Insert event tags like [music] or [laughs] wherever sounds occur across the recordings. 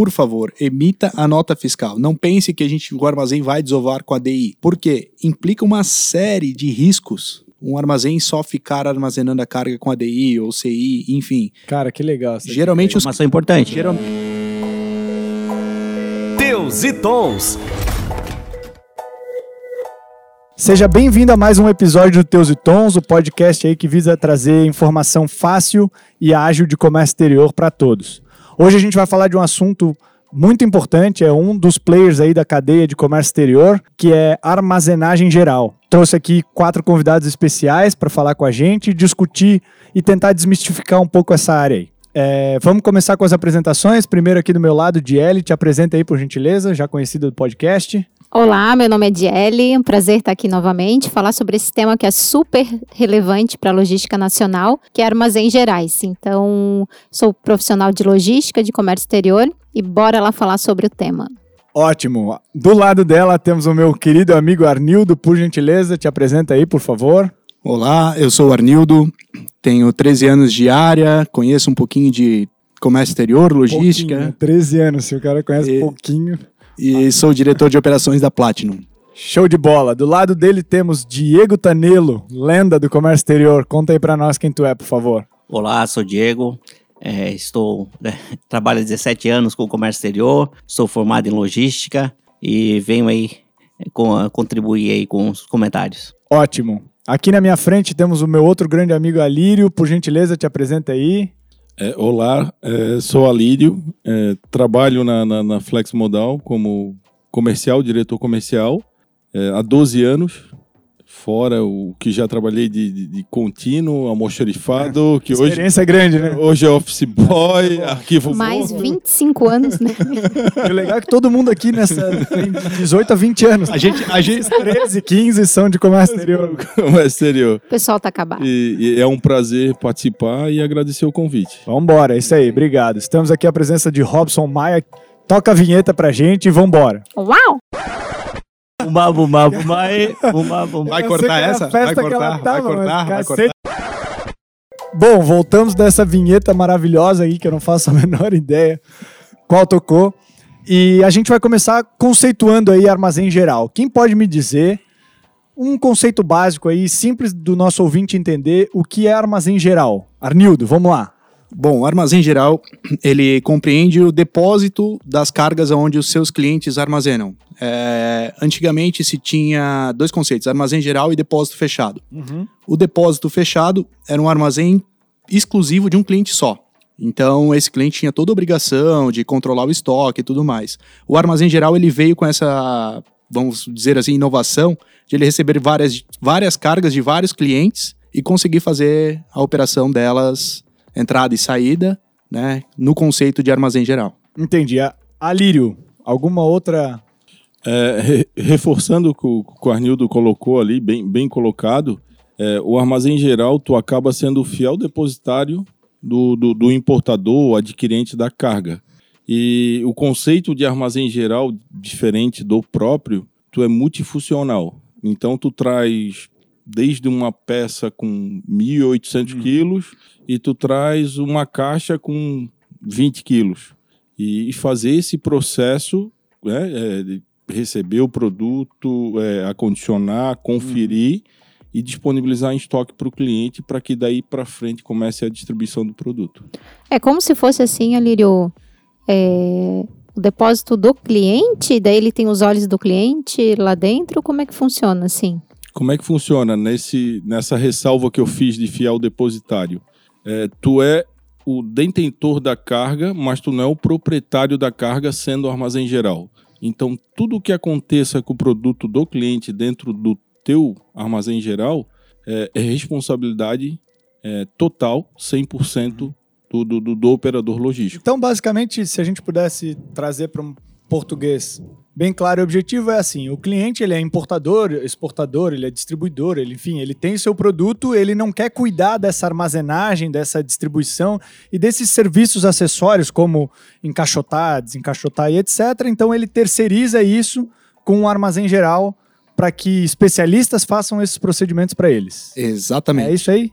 por favor, emita a nota fiscal. Não pense que a gente, o armazém vai desovar com a DI. Porque implica uma série de riscos um armazém só ficar armazenando a carga com ADI ou CI, enfim. Cara, que legal. Geralmente os... Informação importante. Geral... Teus e Tons. Seja bem-vindo a mais um episódio do Teus e Tons, o podcast aí que visa trazer informação fácil e ágil de comércio exterior para todos. Hoje a gente vai falar de um assunto muito importante, é um dos players aí da cadeia de comércio exterior, que é armazenagem geral. Trouxe aqui quatro convidados especiais para falar com a gente, discutir e tentar desmistificar um pouco essa área aí. É, vamos começar com as apresentações. Primeiro aqui do meu lado, Diele, te apresenta aí por gentileza, já conhecido do podcast. Olá, meu nome é Diele, um prazer estar aqui novamente, falar sobre esse tema que é super relevante para a logística nacional, que é armazéns gerais. Então, sou profissional de logística, de comércio exterior e bora lá falar sobre o tema. Ótimo. Do lado dela temos o meu querido amigo Arnildo, por gentileza, te apresenta aí, por favor. Olá, eu sou o Arnildo, tenho 13 anos de área, conheço um pouquinho de comércio exterior, logística. Pouquinho, 13 anos, se o cara conhece e... pouquinho e sou diretor de operações da Platinum. Show de bola. Do lado dele temos Diego Tanelo, lenda do comércio exterior. Conta aí para nós quem tu é, por favor. Olá, sou Diego. É, estou né, [laughs] trabalho há 17 anos com o comércio exterior. Sou formado em logística e venho aí é, com, contribuir aí com os comentários. Ótimo. Aqui na minha frente temos o meu outro grande amigo Alírio. Por gentileza, te apresenta aí. É, olá, é, sou Alírio, é, trabalho na, na, na Flex Modal como comercial, diretor comercial, é, há 12 anos fora o que já trabalhei de, de, de contínuo, almoxerifado, é, que Experiência hoje... grande, né? Hoje é office boy, [laughs] arquivo Mais morto. 25 anos, né? [laughs] o legal é que todo mundo aqui nessa tem 18 a 20 anos. A gente, a gente 13, 15 são de comércio exterior. [laughs] comércio exterior. O pessoal tá acabado. E, e, é um prazer participar e agradecer o convite. Vamos embora, é isso aí, obrigado. Estamos aqui a presença de Robson Maia. Toca a vinheta pra gente e vambora. Uau! Bumba, bumba, bumba, bumba, bumba. Vai cortar essa? Vai cortar, vai cortar, vai cortar. Bom, voltamos dessa vinheta maravilhosa aí, que eu não faço a [laughs] menor ideia qual tocou. E a gente vai começar conceituando aí armazém geral. Quem pode me dizer um conceito básico aí, simples do nosso ouvinte entender o que é armazém geral? Arnildo, vamos lá. Bom, o armazém geral, ele compreende o depósito das cargas onde os seus clientes armazenam. É, antigamente se tinha dois conceitos, armazém geral e depósito fechado. Uhum. O depósito fechado era um armazém exclusivo de um cliente só. Então, esse cliente tinha toda a obrigação de controlar o estoque e tudo mais. O armazém geral, ele veio com essa, vamos dizer assim, inovação de ele receber várias, várias cargas de vários clientes e conseguir fazer a operação delas entrada e saída, né, no conceito de armazém geral. Entendi. Alírio, alguma outra... É, re, reforçando o que o Arnildo colocou ali, bem, bem colocado, é, o armazém geral, tu acaba sendo o fiel depositário do, do, do importador, adquirente da carga. E o conceito de armazém geral, diferente do próprio, tu é multifuncional. Então tu traz desde uma peça com 1.800 hum. quilos e tu traz uma caixa com 20 quilos. E, fazer esse processo, né, é, receber o produto, é, acondicionar, conferir hum. e disponibilizar em estoque para o cliente para que daí para frente comece a distribuição do produto. É como se fosse assim, Alírio, é, o depósito do cliente, daí ele tem os olhos do cliente lá dentro, como é que funciona assim? Como é que funciona nesse, nessa ressalva que eu fiz de fiel depositário? É, tu é o detentor da carga, mas tu não é o proprietário da carga sendo o armazém geral. Então, tudo o que aconteça com o produto do cliente dentro do teu armazém geral é, é responsabilidade é, total, 100% do, do, do, do operador logístico. Então, basicamente, se a gente pudesse trazer para um português bem claro. O objetivo é assim: o cliente ele é importador, exportador, ele é distribuidor, ele, enfim, ele tem seu produto, ele não quer cuidar dessa armazenagem, dessa distribuição e desses serviços acessórios como encaixotar, desencaixotar e etc. Então ele terceiriza isso com um armazém geral para que especialistas façam esses procedimentos para eles. Exatamente. É isso aí?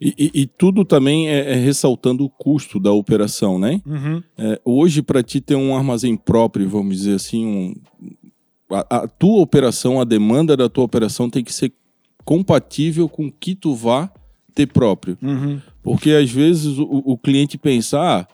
E, e- e tudo também é, é ressaltando o custo da operação, né? Uhum. É, hoje, para ti ter um armazém próprio, vamos dizer assim, um- a, a tua operação, a demanda da tua operação tem que ser compatível com o que tu vá ter próprio. Uhum. Porque às vezes o, o cliente pensa, ah,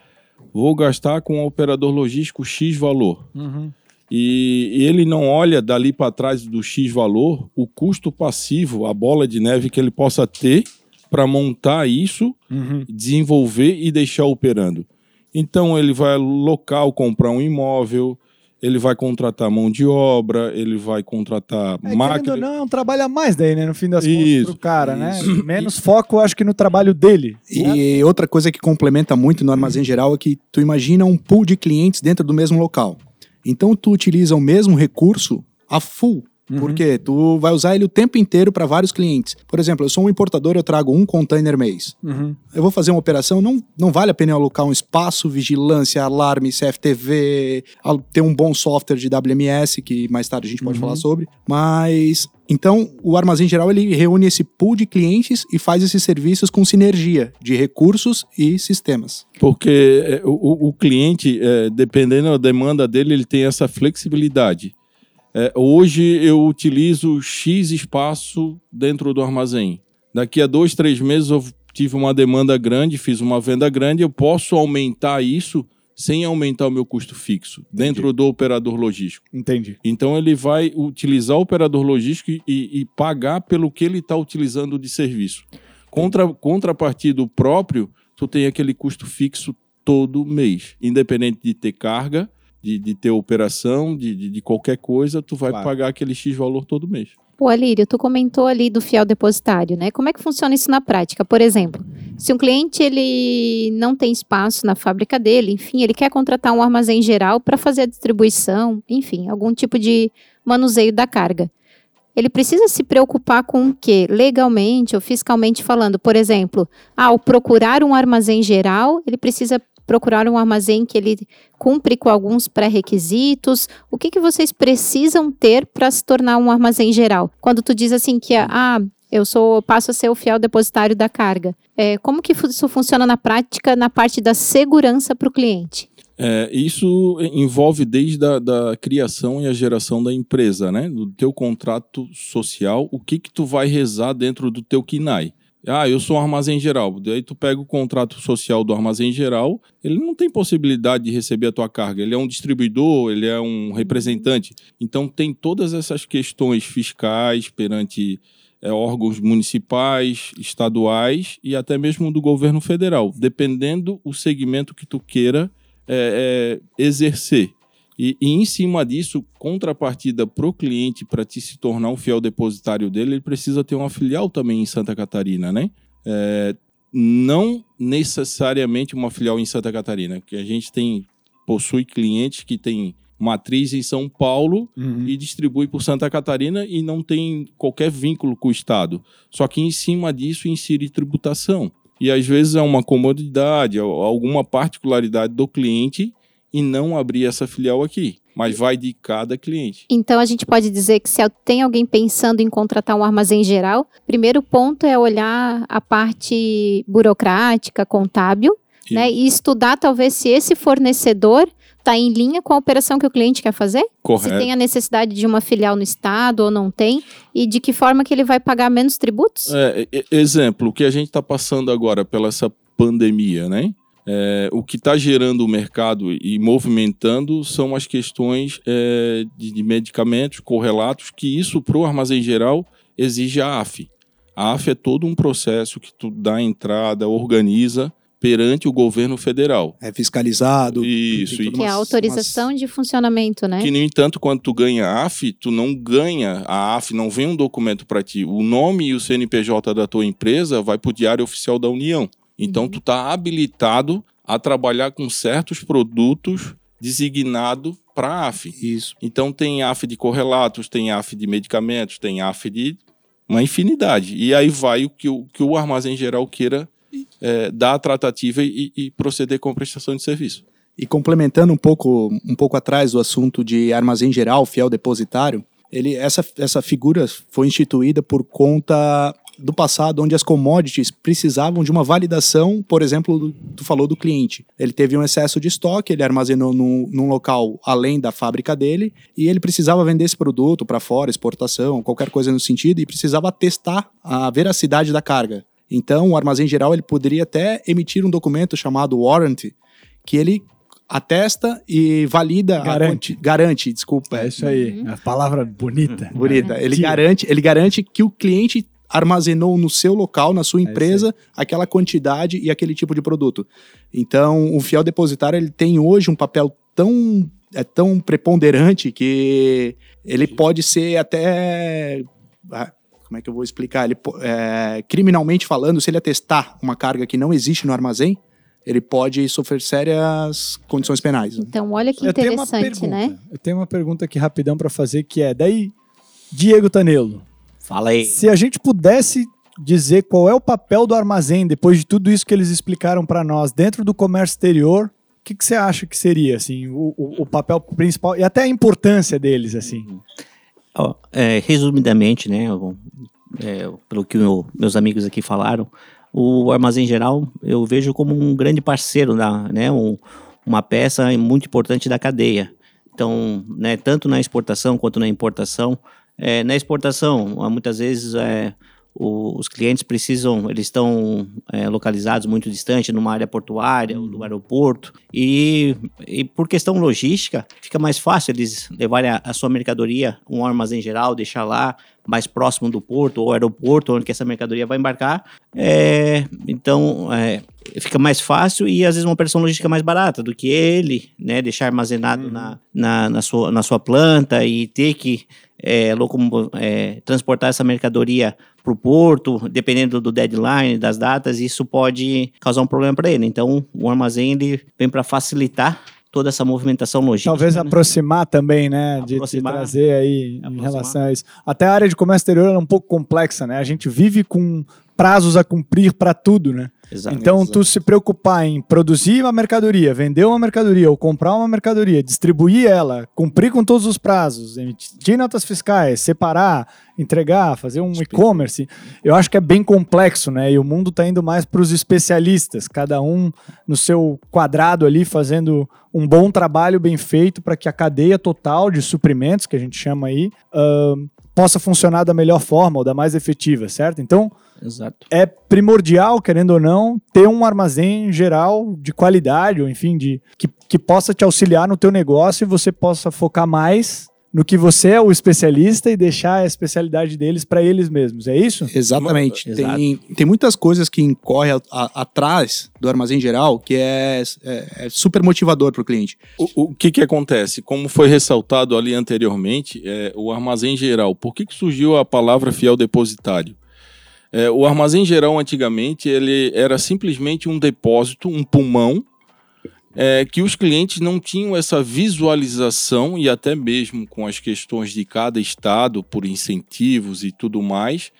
vou gastar com um operador logístico X valor. Uhum. E, e ele não olha dali para trás do X valor o custo passivo, a bola de neve que ele possa ter para montar isso, Uhum. desenvolver e deixar operando. Então ele vai local comprar um imóvel, ele vai contratar mão de obra, ele vai contratar É, máquina. ou não, é um trabalho a mais daí, né? No fim das contas, Isso, pro cara, né? isso. [laughs] Menos foco, acho que no trabalho dele. né? E outra coisa que complementa muito no armazém geral é que tu imagina um pool de clientes dentro do mesmo local. Então tu utiliza o mesmo recurso a full. Porque tu vai usar ele o tempo inteiro para vários clientes. Por exemplo, eu sou um importador, eu trago um container mês. Uhum. Eu vou fazer uma operação, não, não vale a pena eu alocar um espaço, vigilância, alarme, CFTV, ter um bom software de WMS, que mais tarde a gente pode falar sobre. Mas, então, o armazém geral, ele reúne esse pool de clientes e faz esses serviços com sinergia de recursos e sistemas. Porque é, o, o- o cliente, é, dependendo da demanda dele, ele tem essa flexibilidade. É, hoje eu utilizo X espaço dentro do armazém. Daqui a dois, três meses eu tive uma demanda grande, fiz uma venda grande, eu posso aumentar isso sem aumentar o meu custo fixo dentro do operador logístico. Entendi. Então ele vai utilizar o operador logístico e, e pagar pelo que ele está utilizando de serviço. Contra, contrapartido próprio, tu tem aquele custo fixo todo mês. Independente de ter carga, de, de ter operação, de, de, de qualquer coisa, tu vai Claro. pagar aquele X valor todo mês. Pô, Alírio, tu comentou ali do fiel depositário, né? Como é que funciona isso na prática? Por exemplo, se um cliente ele não tem espaço na fábrica dele, enfim, ele quer contratar um armazém geral para fazer a distribuição, enfim, algum tipo de manuseio da carga. Ele precisa se preocupar com o quê? Legalmente ou fiscalmente falando. Por exemplo, ao procurar um armazém geral, ele precisa procurar um armazém que ele cumpre com alguns pré-requisitos. O que, que vocês precisam ter para se tornar um armazém geral? Quando tu diz assim que ah, eu sou passo a ser o fiel depositário da carga. É, como que isso funciona na prática na parte da segurança para o cliente? É, isso envolve desde a da criação e a geração da empresa, né? Do teu contrato social, o que que tu vai rezar dentro do teu KINAI. Ah, eu sou um armazém geral. Daí tu pega o contrato social do armazém geral, ele não tem possibilidade de receber a tua carga. Ele é um distribuidor, ele é um representante. Então tem todas essas questões fiscais perante é, órgãos municipais, estaduais e até mesmo do governo federal, dependendo o segmento que tu queira é, é, exercer. E, e em cima disso, contrapartida para o cliente, para te se tornar um fiel depositário dele, ele precisa ter uma filial também em Santa Catarina, né? É, não necessariamente uma filial em Santa Catarina, porque a gente tem possui clientes que têm matriz em São Paulo Uhum. e distribui por Santa Catarina e não tem qualquer vínculo com o Estado. Só que em cima disso insere tributação. E às vezes é uma comodidade, al- alguma particularidade do cliente e não abrir essa filial aqui. Mas vai de cada cliente. Então a gente pode dizer que se tem alguém pensando em contratar um armazém geral, primeiro ponto é olhar a parte burocrática, contábil, né? E estudar talvez se esse fornecedor está em linha com a operação que o cliente quer fazer. Se Correto. tem a necessidade de uma filial no estado ou não tem, e de que forma que ele vai pagar menos tributos. É, exemplo, o que a gente está passando agora pela essa pandemia, né? É, o que está gerando o mercado e movimentando são as questões é, de, de medicamentos correlatos, que isso para o armazém geral exige a AF. A AF é todo um processo que tu dá entrada, organiza perante o governo federal. É fiscalizado. Isso, e- Que é a umas- autorização de funcionamento, né? Que, no entanto, quando tu ganha a AF, tu não ganha a AF, não vem um documento para ti. O nome e o CNPJ da tua empresa vai para o Diário Oficial da União. Então, Uhum. tu tá habilitado a trabalhar com certos produtos designado para a AF. Isso. Então, tem AF de correlatos, tem AF de medicamentos, tem AF de uma infinidade. E aí vai o que o, que o armazém geral queira é, dar a tratativa e, e proceder com a prestação de serviço. E complementando um pouco, um pouco atrás do assunto de armazém geral, fiel depositário, ele, essa, essa figura foi instituída por conta do passado, onde as commodities precisavam de uma validação, por exemplo, tu falou do cliente. Ele teve um excesso de estoque, ele armazenou num, num local além da fábrica dele, e ele precisava vender esse produto para fora, exportação, qualquer coisa no sentido, e precisava testar a veracidade da carga. Então, o armazém geral ele poderia até emitir um documento chamado warranty, que ele atesta e valida Garante. a garante, desculpa, É isso aí. A palavra bonita. bonita. Ele Garantia. garante, ele garante que o cliente armazenou no seu local, na sua É empresa, aquela quantidade e aquele tipo de produto. Então, o fiel depositário ele tem hoje um papel tão é tão preponderante que ele pode ser até ah, como é que eu vou explicar? Ele, é, criminalmente falando, se ele atestar uma carga que não existe no armazém, ele pode sofrer sérias condições penais. né? Então, olha que Eu tenho uma interessante, pergunta. né? Eu tenho uma pergunta aqui rapidão para fazer que é, daí, Diego Tanelo, Fala aí. se a gente pudesse dizer qual é o papel do armazém depois de tudo isso que eles explicaram para nós dentro do comércio exterior, o que, que você acha que seria assim o, o- o papel principal e até a importância deles assim? Ó, é, resumidamente, né, eu- é, pelo que meus amigos aqui falaram, o armazém geral eu vejo como um grande parceiro, da, né, um- uma peça muito importante da cadeia. Então, né, tanto na exportação quanto na importação. É, na exportação, muitas vezes é, o- os clientes precisam, eles estão é, localizados muito distante, numa área portuária, ou do aeroporto, e, e por questão logística, fica mais fácil eles levarem a, a sua mercadoria, um armazém geral, deixar lá, mais próximo do porto ou aeroporto, onde essa mercadoria vai embarcar. É, então, é, fica mais fácil e às vezes uma operação logística mais barata do que ele, né, deixar armazenado na, na, na, sua, na sua planta e ter que é, é, transportar essa mercadoria para o porto, dependendo do deadline, das datas, isso pode causar um problema para ele. Então, o armazém ele vem para facilitar toda essa movimentação logística. Talvez né? aproximar também, né? De, de Aproximar. trazer aí em Aproximar. relação a isso. Até a área de comércio exterior é um pouco complexa, né? A gente vive com prazos a cumprir para tudo, né? Exato. Então, tu se preocupar em produzir uma mercadoria, vender uma mercadoria ou comprar uma mercadoria, distribuir ela, cumprir com todos os prazos, emitir notas fiscais, separar, entregar, fazer um e-commerce, eu acho que é bem complexo, né? E o mundo está indo mais para os especialistas, cada um no seu quadrado ali, fazendo um bom trabalho bem feito para que a cadeia total de suprimentos, que a gente chama aí, ahn, possa funcionar da melhor forma ou da mais efetiva, certo? Então, Exato. é primordial, querendo ou não, ter um armazém geral de qualidade, ou enfim, de, que, que possa te auxiliar no teu negócio e você possa focar mais no que você é o especialista e deixar a especialidade deles para eles mesmos. É isso? Exatamente. Tem, tem muitas coisas que incorrem a- a- atrás do armazém geral que é, é- é super motivador para o cliente. O, o que que acontece? Como foi ressaltado ali anteriormente, é, o armazém geral. Por que, que surgiu a palavra fiel depositário? É, o armazém geral antigamente ele era simplesmente um depósito, um pulmão, é, que os clientes não tinham essa visualização e até mesmo com as questões de cada estado por incentivos e tudo mais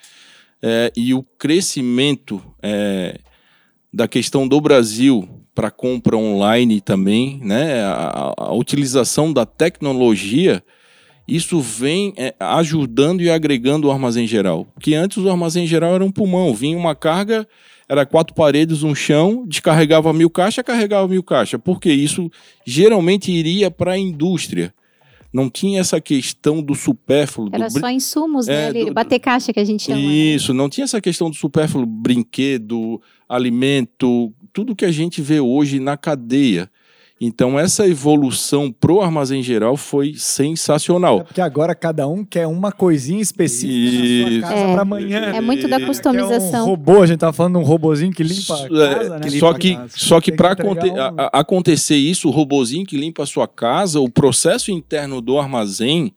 é, e o crescimento é, da questão do Brasil para compra online também, né? A, a- a utilização da tecnologia, isso vem é, ajudando e agregando o armazém geral. Porque antes o armazém geral era um pulmão, vinha uma carga, era quatro paredes, um chão, descarregava mil caixas, carregava mil caixas. Porque isso geralmente iria para a indústria. Não tinha essa questão do supérfluo. do Era brin- só insumos, né? É, ali, do- bater caixa que a gente chama. né? isso, não tinha essa questão do supérfluo, brinquedo, alimento, tudo que a gente vê hoje na cadeia. Então, essa evolução pro armazém geral foi É sensacional. porque agora cada um quer uma coisinha específica na Isso. sua casa É. para amanhã. É muito da customização. um robô, a gente tava falando de um robozinho que limpa a casa, É, né? só que, só que tem para entregar um- acontecer isso, o robozinho que limpa a sua casa, o processo interno do armazém,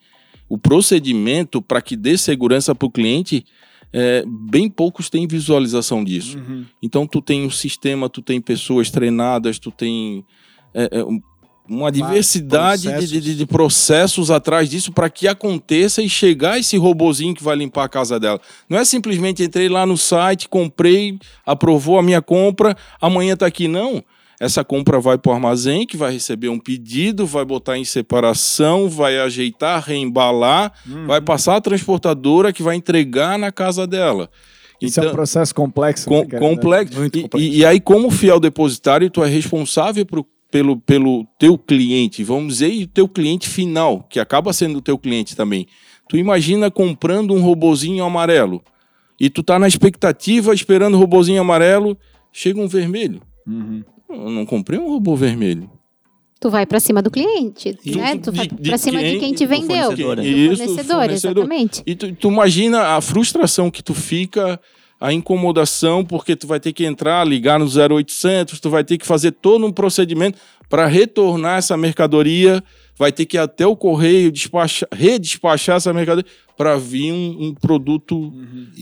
o procedimento para que dê segurança para o cliente, é, bem poucos têm visualização disso. Uhum. Então tu tem um sistema, tu tem pessoas treinadas, tu tem é, é, um- uma diversidade de- processos. De, de- de processos atrás disso para que aconteça e chegar esse robozinho que vai limpar a casa dela. Não é simplesmente entrei lá no site, comprei, aprovou a minha compra, amanhã tá aqui não. Essa compra vai para o armazém, que vai receber um pedido, vai botar em separação, vai ajeitar, reembalar, Uhum. vai passar a transportadora que vai entregar na casa dela. Isso é um processo complexo. com- né, complexo. E- complexo. E, e aí, como fiel depositário, tu é responsável pro, pelo, pelo teu cliente, vamos dizer, e o teu cliente final, que acaba sendo o teu cliente também. Tu imagina comprando um robozinho amarelo e tu tá na expectativa, esperando o robozinho amarelo, chega um vermelho. Uhum. Eu não comprei um robô vermelho. Tu vai pra cima do cliente, E né? tu- Tu vai pra cima de quem- te vendeu. fornecedor, Do né? Isso, fornecedor, fornecedor. exatamente. E tu, tu imagina a frustração que tu fica, a incomodação, porque tu vai ter que entrar, ligar no 0800, tu vai ter que fazer todo um procedimento para retornar essa mercadoria, vai ter que ir até o correio despachar, redespachar essa mercadoria para vir um, um produto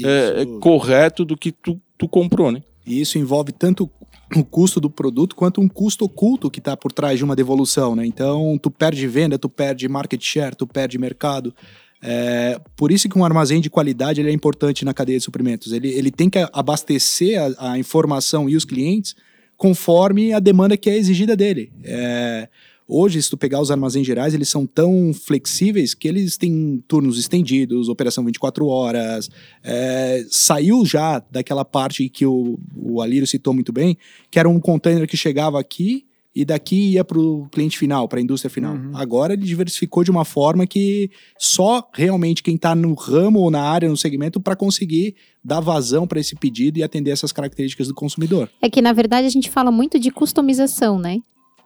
é, é, correto do que tu, tu comprou, né? E isso envolve tanto o custo do produto quanto um custo oculto que está por trás de uma devolução, né? Então, tu perde venda, tu perde market share, tu perde mercado. É, por isso que um armazém de qualidade ele é importante na cadeia de suprimentos. Ele, ele tem que abastecer a, a informação e os clientes conforme a demanda que é exigida dele. É, hoje, se tu pegar os armazéns gerais, eles são tão flexíveis que eles têm turnos estendidos, operação 24 horas, é, saiu já daquela parte que o, o Alírio citou muito bem, que era um container que chegava aqui e daqui ia para o cliente final, para a indústria final. Agora ele diversificou de uma forma que só realmente quem está no ramo ou na área, no segmento, para conseguir dar vazão para esse pedido e atender essas características do consumidor. É que, na verdade, a gente fala muito de customização, né?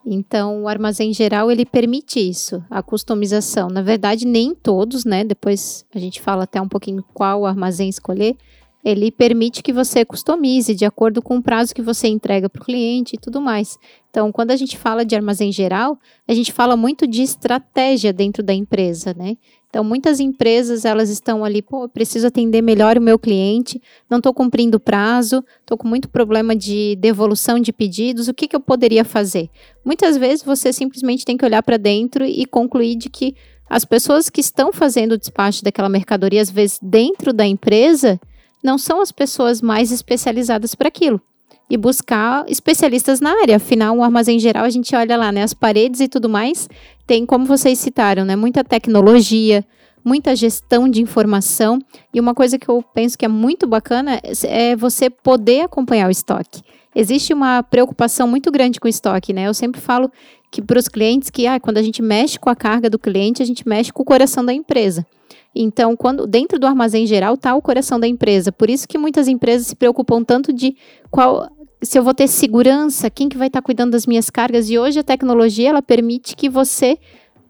Então, o armazém geral, ele permite isso, a customização. Na verdade, nem todos, né? Depois a gente fala até um pouquinho qual armazém escolher. Ele permite que você customize de acordo com o prazo que você entrega para o cliente e tudo mais. Então, quando a gente fala de armazém geral, a gente fala muito de estratégia dentro da empresa, né? Então, muitas empresas, elas estão ali, pô, preciso atender melhor o meu cliente, não estou cumprindo o prazo, estou com muito problema de devolução de pedidos, o que, que eu poderia fazer? Muitas vezes você simplesmente tem que olhar para dentro e concluir de que as pessoas que estão fazendo o despacho daquela mercadoria, às vezes dentro da empresa, não são as pessoas mais especializadas para aquilo. E buscar especialistas na área. Afinal, um armazém geral, a gente olha lá, né? As paredes e tudo mais, tem, como vocês citaram, né? Muita tecnologia, muita gestão de informação. E uma coisa que eu penso que é muito bacana é você poder acompanhar o estoque. Existe uma preocupação muito grande com o estoque, né? Eu sempre falo que para os clientes que ah, quando a gente mexe com a carga do cliente, a gente mexe com o coração da empresa. Então, quando dentro do armazém geral está o coração da empresa. Por isso que muitas empresas se preocupam tanto de qual se eu vou ter segurança, quem que vai estar cuidando das minhas cargas. E hoje a tecnologia ela permite que você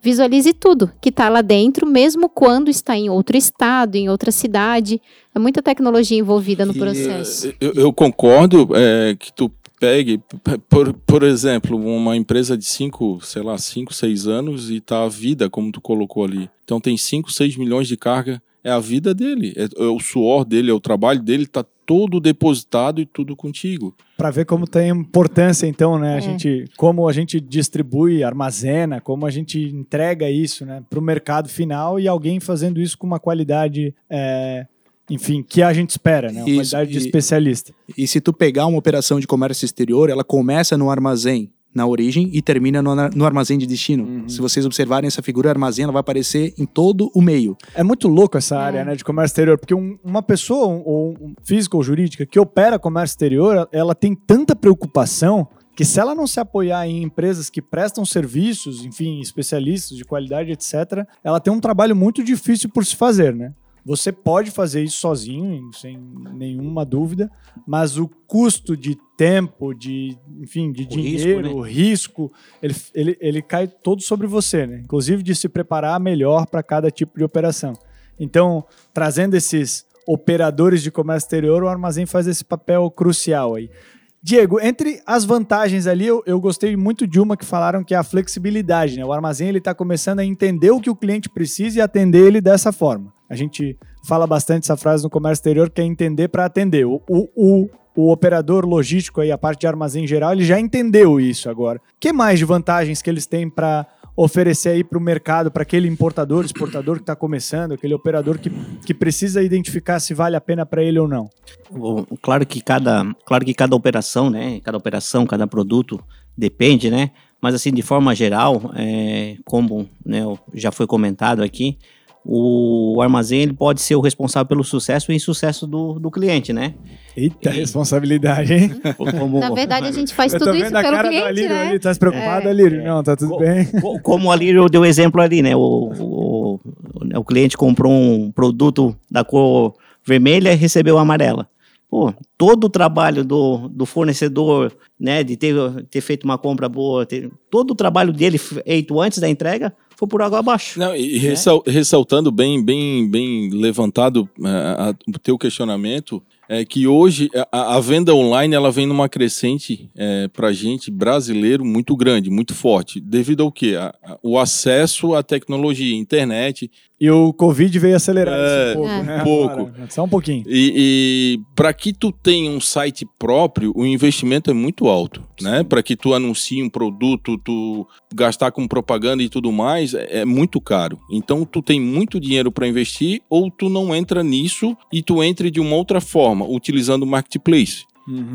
visualize tudo que está lá dentro, mesmo quando está em outro estado, em outra cidade. É muita tecnologia envolvida no E, processo. Eu, eu concordo é, que tu pegue, por, por exemplo, uma empresa de 5, sei lá, 5, 6 anos e tá a vida, como tu colocou ali. Então tem 5, 6 milhões de carga, é a vida dele, é, é o suor dele, é o trabalho dele, tá todo depositado e tudo contigo. Para ver como tem importância, então, né? A É. gente, como a gente distribui, armazena, como a gente entrega isso, né, para o mercado final e alguém fazendo isso com uma qualidade, é, enfim, que a gente espera, né? Uma Isso, qualidade de e- especialista. E se tu pegar uma operação de comércio exterior, ela começa no armazém na origem e termina no, no armazém de destino. Se vocês observarem essa figura, armazém ela vai aparecer em todo o meio. É muito louco essa área, É. né, de comércio exterior, porque um- uma pessoa, um- ou um, física ou jurídica, que opera comércio exterior, ela tem tanta preocupação que se ela não se apoiar em empresas que prestam serviços, enfim, especialistas de qualidade, etc., ela tem um trabalho muito difícil por se fazer, né? Você pode fazer isso sozinho, sem nenhuma dúvida, mas o custo de tempo, de, enfim, de O risco, dinheiro, né? o risco, ele, ele, ele cai todo sobre você, né? Inclusive de se preparar melhor para cada tipo de operação. Então, trazendo esses operadores de comércio exterior, o armazém faz esse papel crucial aí. Diego, entre as vantagens ali, eu, eu gostei muito de uma que falaram que é a flexibilidade, né? O armazém ele está começando a entender o que o cliente precisa e atender ele dessa forma. A gente fala bastante essa frase no comércio exterior, que é entender para atender. O, o, o, o operador logístico aí, a parte de armazém geral, ele já entendeu isso agora. Que mais de vantagens que eles têm para oferecer aí para o mercado, para aquele importador, exportador que está começando, aquele operador que, que precisa identificar se vale a pena para ele ou não? Claro que cada, claro que cada operação, né, cada operação, cada produto depende, né? Mas assim, de forma geral, é, como né, já foi comentado aqui, o armazém ele pode ser o responsável pelo sucesso e insucesso do, do cliente, né? Eita, responsabilidade, hein? [laughs] Como, Na verdade, a gente faz Eu tudo isso a pelo cara do cliente, Alírio né? ali. Tá se preocupado, É. Alírio? Não, tá tudo Co- bem. co- Como ali eu dei o exemplo ali, né? O, o, o cliente comprou um produto da cor vermelha e recebeu amarela. Pô, todo o trabalho do, do fornecedor, né, de ter, ter feito uma compra boa, ter- todo o trabalho dele feito antes da entrega por água abaixo. Não, e ressal- ressaltando bem, bem, bem levantado eh, a- o teu questionamento, é que hoje a, a venda online ela vem numa crescente para a gente brasileiro muito grande, muito forte, devido ao a- o acesso à tecnologia, internet, E o Covid veio acelerar É, isso um pouco, É. né? pouco. agora. Só um pouquinho. E, e para que tu tenha um site próprio, o investimento é muito alto, né? Para que tu anuncie um produto, tu gastar com propaganda e tudo mais, é, é muito caro. Então tu tem muito dinheiro para investir ou tu não entra nisso e tu entre de uma outra forma, utilizando o marketplace.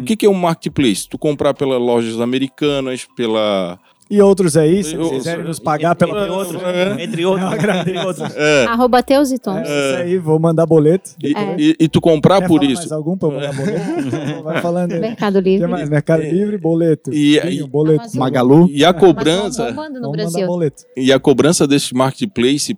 O que, que é o marketplace? Tu comprar pelas lojas americanas, pela E outros aí, se Eu- vocês quiserem nos pagar pela... Entre outros. É. [laughs] Entre outros. Agradeço. é, Arroba Teus e Tons. É, isso aí, vou mandar boleto. e, É. e- e tu comprar Quer por falar isso. mais algum eu mandar boleto? [laughs] Vai falando aí. Mercado Livre. mais? Mercado Livre, boleto. E- Vinho, e- boleto. Amazon. Magalu. E a cobrança. E a cobrança desse marketplace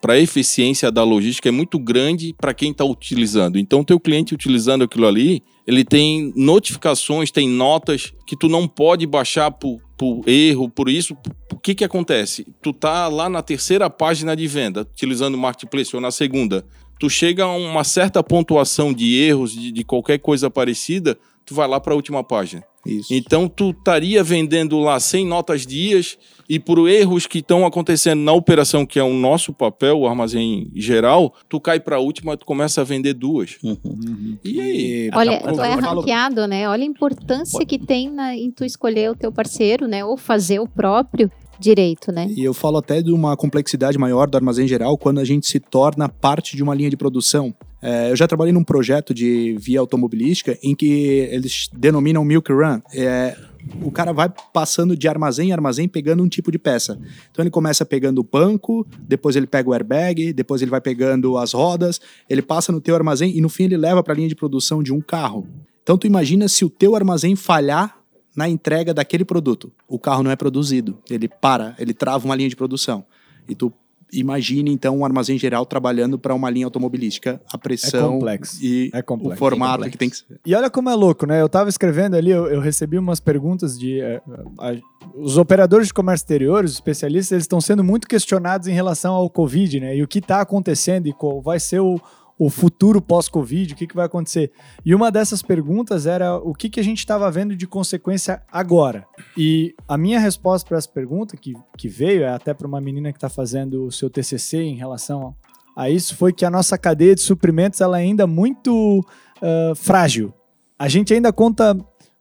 para a eficiência da logística é muito grande para quem está utilizando. Então, o teu cliente utilizando aquilo ali, ele tem notificações, tem notas que tu não pode baixar por, por erro, por isso. O que, que acontece? Tu tá lá na terceira página de venda, utilizando o marketplace, ou na segunda. Tu chega a uma certa pontuação de erros, de, de qualquer coisa parecida, tu vai lá para a última página. Isso. Então tu estaria vendendo lá 100 notas dias e por erros que estão acontecendo na operação, que é o nosso papel, o armazém geral, tu cai para a última, tu começa a vender duas. Uhum. E aí? Olha, tu é ranqueado, né? Olha a importância que tem na- em tu escolher o teu parceiro, né? Ou fazer o próprio direito, né? E eu falo até de uma complexidade maior do armazém geral quando a gente se torna parte de uma linha de produção. É, eu já trabalhei num projeto de via automobilística em que eles denominam Milk Run. É, o cara vai passando de armazém em armazém pegando um tipo de peça. Então ele começa pegando o banco, depois ele pega o airbag, depois ele vai pegando as rodas, ele passa no teu armazém e no fim ele leva para a linha de produção de um carro. Então tu imagina se o teu armazém falhar na entrega daquele produto. O carro não é produzido, ele para, ele trava uma linha de produção. E tu imagine então um armazém geral trabalhando para uma linha automobilística, a pressão complexo. e É complexo. o formato complexo. que tem que ser. E olha como é louco, né? Eu tava escrevendo ali, eu, eu recebi umas perguntas de. eh, a- os operadores de comércio exterior, os especialistas, eles estão sendo muito questionados em relação ao Covid, né? E o que está acontecendo e qual vai ser o, o futuro pós-Covid, o que, que vai acontecer. E uma dessas perguntas era o que, que a gente estava vendo de consequência agora. E a minha resposta para essa pergunta, que, que veio, é até para uma menina que está fazendo o seu TCC em relação a isso, foi que a nossa cadeia de suprimentos ela é ainda muito ah, frágil. A gente ainda conta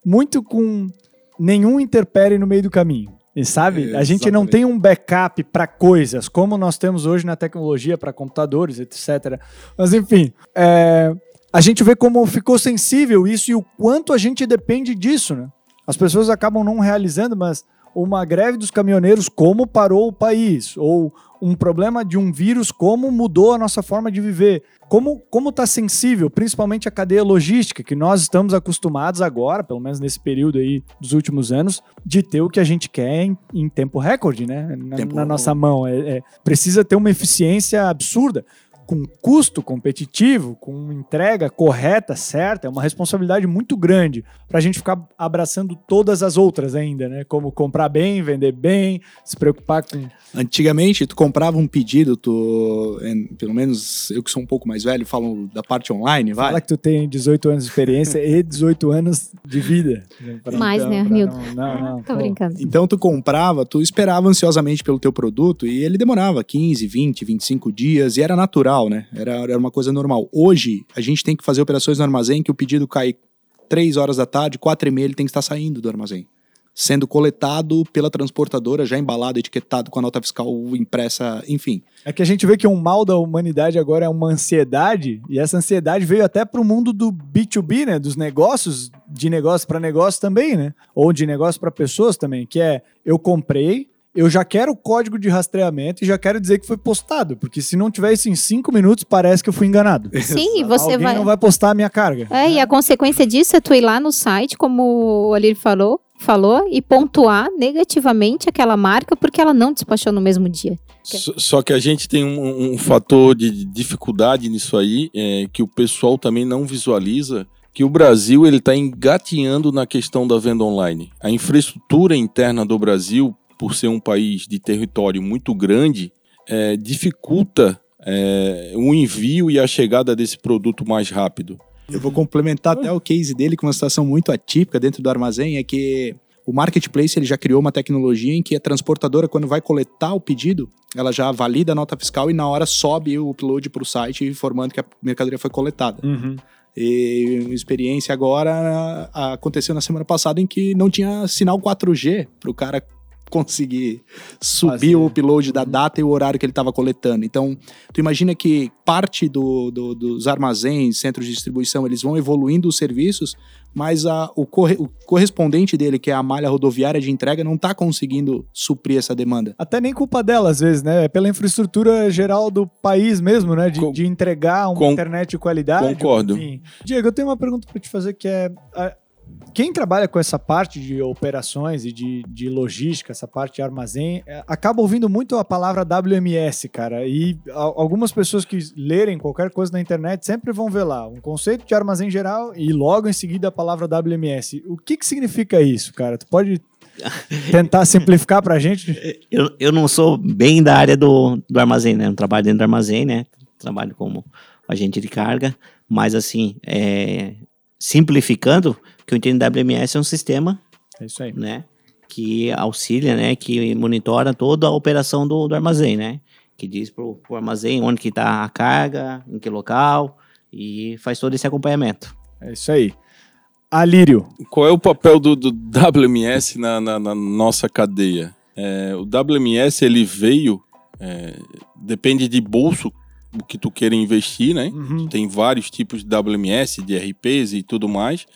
muito com nenhum interpere no meio do caminho. E sabe? a gente não Exatamente. tem um backup para coisas como nós temos hoje na tecnologia para computadores, etc. Mas enfim, é, a gente vê como ficou sensível isso e o quanto a gente depende disso, né? As pessoas acabam não realizando, mas uma greve dos caminhoneiros, como parou o país? Ou um problema de um vírus, como mudou a nossa forma de viver? Como como está sensível, principalmente a cadeia logística, que nós estamos acostumados agora, pelo menos nesse período aí dos últimos anos, de ter o que a gente quer em, em tempo recorde, né? Na, Tempo- na nossa mão. É, é- precisa ter uma eficiência absurda com custo competitivo, com entrega correta, certa, é uma responsabilidade muito grande para a gente ficar abraçando todas as outras ainda, né? Como comprar bem, vender bem, se preocupar com. Antigamente, tu comprava um pedido, tu, em- pelo menos eu que sou um pouco mais velho, falo da parte online, vai. Fala que tu tem 18 anos de experiência e 18 anos de vida. [laughs] Mais, né, pra Arnildo? Não, não, não. Tô pô. brincando. Então tu comprava, tu esperava ansiosamente pelo teu produto e ele demorava 15, 20, 25 dias e era natural, né? Era, era uma coisa normal. Hoje, a gente tem que fazer operações no armazém que o pedido cai 3 horas da tarde, 4 e meia ele tem que estar saindo do armazém. Sendo coletado pela transportadora, já embalado, etiquetado com a nota fiscal impressa, enfim. É que a gente vê que um mal da humanidade agora é uma ansiedade, e essa ansiedade veio até para o mundo do B2B, né? Dos negócios, de negócio para negócio também, né? Ou de negócio para pessoas também, que é eu comprei, eu já quero o código de rastreamento e já quero dizer que foi postado, porque se não tiver isso em cinco minutos, parece que eu fui enganado. Sim, e você Alguém vai. não vai postar a minha carga. É, e a consequência disso é tu ir lá no site, como o Alir falou, falou, e pontuar negativamente aquela marca porque ela não despachou no mesmo dia. Só- Só que a gente tem um, um fator de dificuldade nisso aí, é, que o pessoal também não visualiza, que o Brasil ele está engatinhando na questão da venda online. A infraestrutura interna do Brasil, por ser um país de território muito grande, é, dificulta é, o envio e a chegada desse produto mais rápido. Eu vou complementar até o case dele com uma situação muito atípica dentro do armazém, é que o marketplace ele já criou uma tecnologia em que a transportadora, quando vai coletar o pedido, ela já valida a nota fiscal e na hora sobe o upload para o site informando que a mercadoria foi coletada. E uma experiência agora aconteceu na semana passada em que não tinha sinal 4G para o cara conseguir subir o upload da data e o horário que ele estava coletando. Então, tu imagina que parte do- do- dos armazéns, centros de distribuição, eles vão evoluindo os serviços, mas a- o, corre- o correspondente dele, que é a malha rodoviária de entrega, não está conseguindo suprir essa demanda. Até nem culpa dela, às vezes, né? É pela infraestrutura geral do país mesmo, né? De, Con- de entregar uma con- internet de qualidade. concordo. enfim. Diego, eu tenho uma pergunta pra te fazer que é. a- Quem trabalha com essa parte de operações e de, de logística, essa parte de armazém, é, acaba ouvindo muito a palavra WMS, cara. E a- algumas pessoas que lerem qualquer coisa na internet sempre vão ver lá um conceito de armazém geral e logo em seguida a palavra WMS. O que, que significa isso, cara? Tu pode tentar [laughs] simplificar pra gente? Eu, eu não sou bem da área do, do armazém, né? Eu não trabalho dentro do armazém, né? Trabalho como agente de carga, mas assim, é, simplificando, o que eu entendo WMS é um sistema, É isso aí. né? Que auxilia, né? Que monitora toda a operação do, do armazém, né? Que diz pro, pro armazém onde que tá a carga, em que local, e faz todo esse acompanhamento. É isso aí. Alírio. Qual é o papel do, do WMS na, na- na nossa cadeia? É, o WMS ele veio, é, depende de bolso o que tu queira investir, né? Uhum. Tem vários tipos de WMS, de RPs e tudo mais.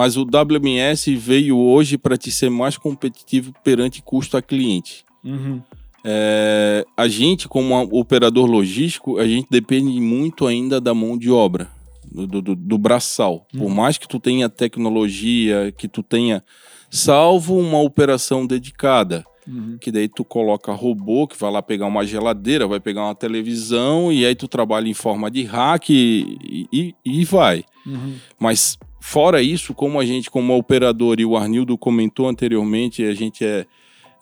Mas o WMS veio hoje para te ser mais competitivo perante custo a cliente. Uhum. É, a gente, como operador logístico, a gente depende muito ainda da mão de obra, do, do- do- braçal. Por mais que tu tenha tecnologia, que tu tenha, salvo uma operação dedicada, Uhum. que daí tu coloca robô, que vai lá pegar uma geladeira, vai pegar uma televisão, e aí tu trabalha em forma de hack e, e- e vai. Uhum. Mas fora isso, como a gente, como operador, e o Arnildo comentou anteriormente, a gente é,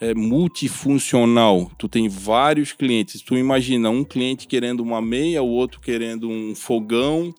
é multifuncional. Tu tem vários clientes. Tu imagina um cliente querendo uma meia, o outro querendo um fogão,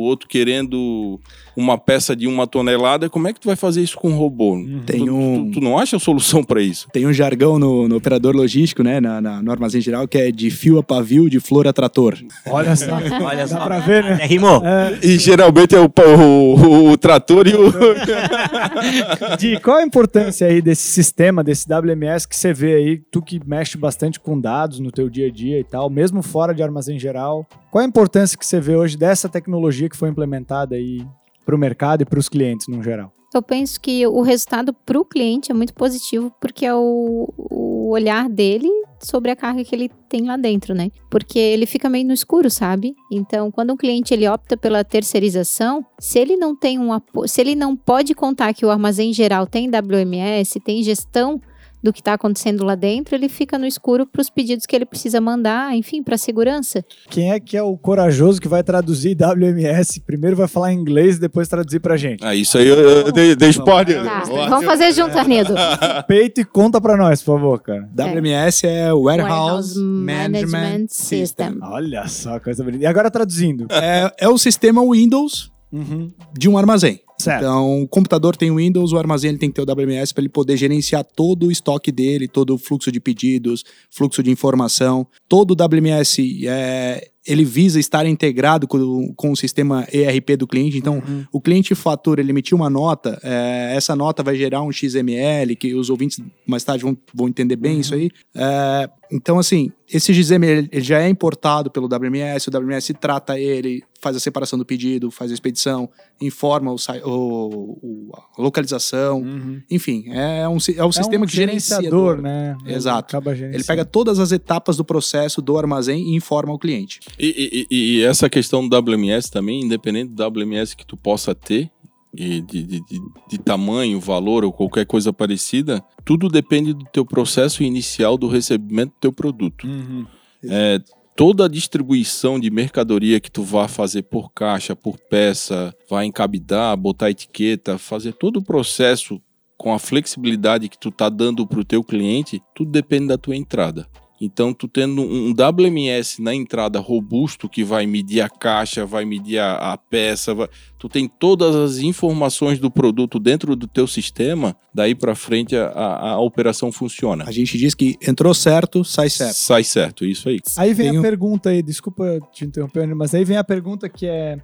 o outro querendo uma peça de uma tonelada. Como é que tu vai fazer isso com um robô? Tem Tu- um- tu, tu não acha solução para isso? Tem um jargão no, no operador logístico, né, na, na- no armazém geral, que é de fio a pavio, de flor a trator. Olha só. [laughs] Olha Dá pra ver, né? É, rimou. E geralmente é o, o- o- o trator e o. [laughs] Di, qual a importância aí desse sistema, desse WMS que você vê aí, tu que mexe bastante com dados no teu dia a dia e tal, mesmo fora de armazém geral, qual a importância que você vê hoje dessa tecnologia que foi implementada aí para o mercado e para os clientes no geral? Eu penso que o resultado para o cliente é muito positivo, porque é o, o olhar dele sobre a carga que ele tem lá dentro, né? Porque ele fica meio no escuro, sabe? Então, quando um cliente ele opta pela terceirização, se ele não tem um se ele não pode contar que o armazém geral tem WMS, tem gestão do que está acontecendo lá dentro, ele fica no escuro para os pedidos que ele precisa mandar, enfim, para segurança. Quem é que é o corajoso que vai traduzir WMS? Primeiro vai falar em inglês, depois traduzir pra gente. Ah, isso aí eu, eu dei, dei spoiler. Tá, vamos fazer junto, Arnedo. [laughs] Peito e conta pra nós, por favor, cara. WMS é Warehouse, Warehouse Management, Management System. System. Olha só, coisa bonita. E agora traduzindo. É, é o sistema Windows Uhum. de um armazém. Certo. Então, o computador tem o Windows, o armazém ele tem que ter o WMS para ele poder gerenciar todo o estoque dele, todo o fluxo de pedidos, fluxo de informação. Todo o WMS é, ele visa estar integrado com, com o sistema ERP do cliente. Então, o cliente fatura, ele emitiu uma nota, é, essa nota vai gerar um XML, que os ouvintes mais tarde vão, vão entender bem isso aí. É, Então, assim, esse GZM ele ele já é importado pelo WMS, o WMS trata ele, faz a separação do pedido, faz a expedição, informa o, o- o- a localização, enfim, é um, é um sistema é um que gerencia. gerenciador, né? Exato. Acaba Ele gerenciando. pega todas as etapas do processo do armazém e informa o cliente. E, e- e- essa questão do WMS também, independente do WMS que tu possa ter, de, de- de- tamanho, valor ou qualquer coisa parecida, tudo depende do teu processo inicial do recebimento do teu produto. Uhum. É, toda a distribuição de mercadoria que tu vai fazer por caixa, por peça, vai encabidar, botar etiqueta, fazer todo o processo com a flexibilidade que tu tá dando pro teu cliente, tudo depende da tua entrada. Então, tu tendo um WMS na entrada robusto que vai medir a caixa, vai medir a, a peça, vai- tu tem todas as informações do produto dentro do teu sistema, daí para frente a, a- a operação funciona. A gente diz que entrou certo, sai certo. Sai certo, isso aí. Aí vem Tem a um- pergunta aí, desculpa te interromper, mas aí vem a pergunta que é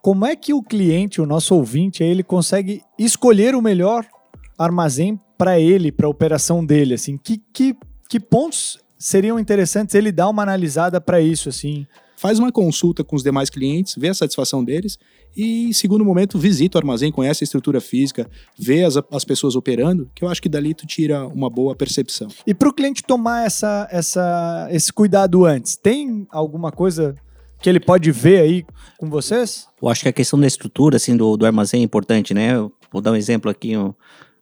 como é que o cliente, o nosso ouvinte, aí, ele consegue escolher o melhor armazém para ele, para a operação dele, assim? Que, que, que pontos seriam interessantes ele dar uma analisada para isso, assim? Faz uma consulta com os demais clientes, vê a satisfação deles e, em segundo momento, visita o armazém, conhece a estrutura física, vê as, as pessoas operando, que eu acho que dali tu tira uma boa percepção. E para o cliente tomar essa, essa, esse cuidado antes, tem alguma coisa que ele pode ver aí com vocês? Eu acho que a questão da estrutura, assim, do, do armazém é importante, né? Eu vou dar um exemplo aqui. Um,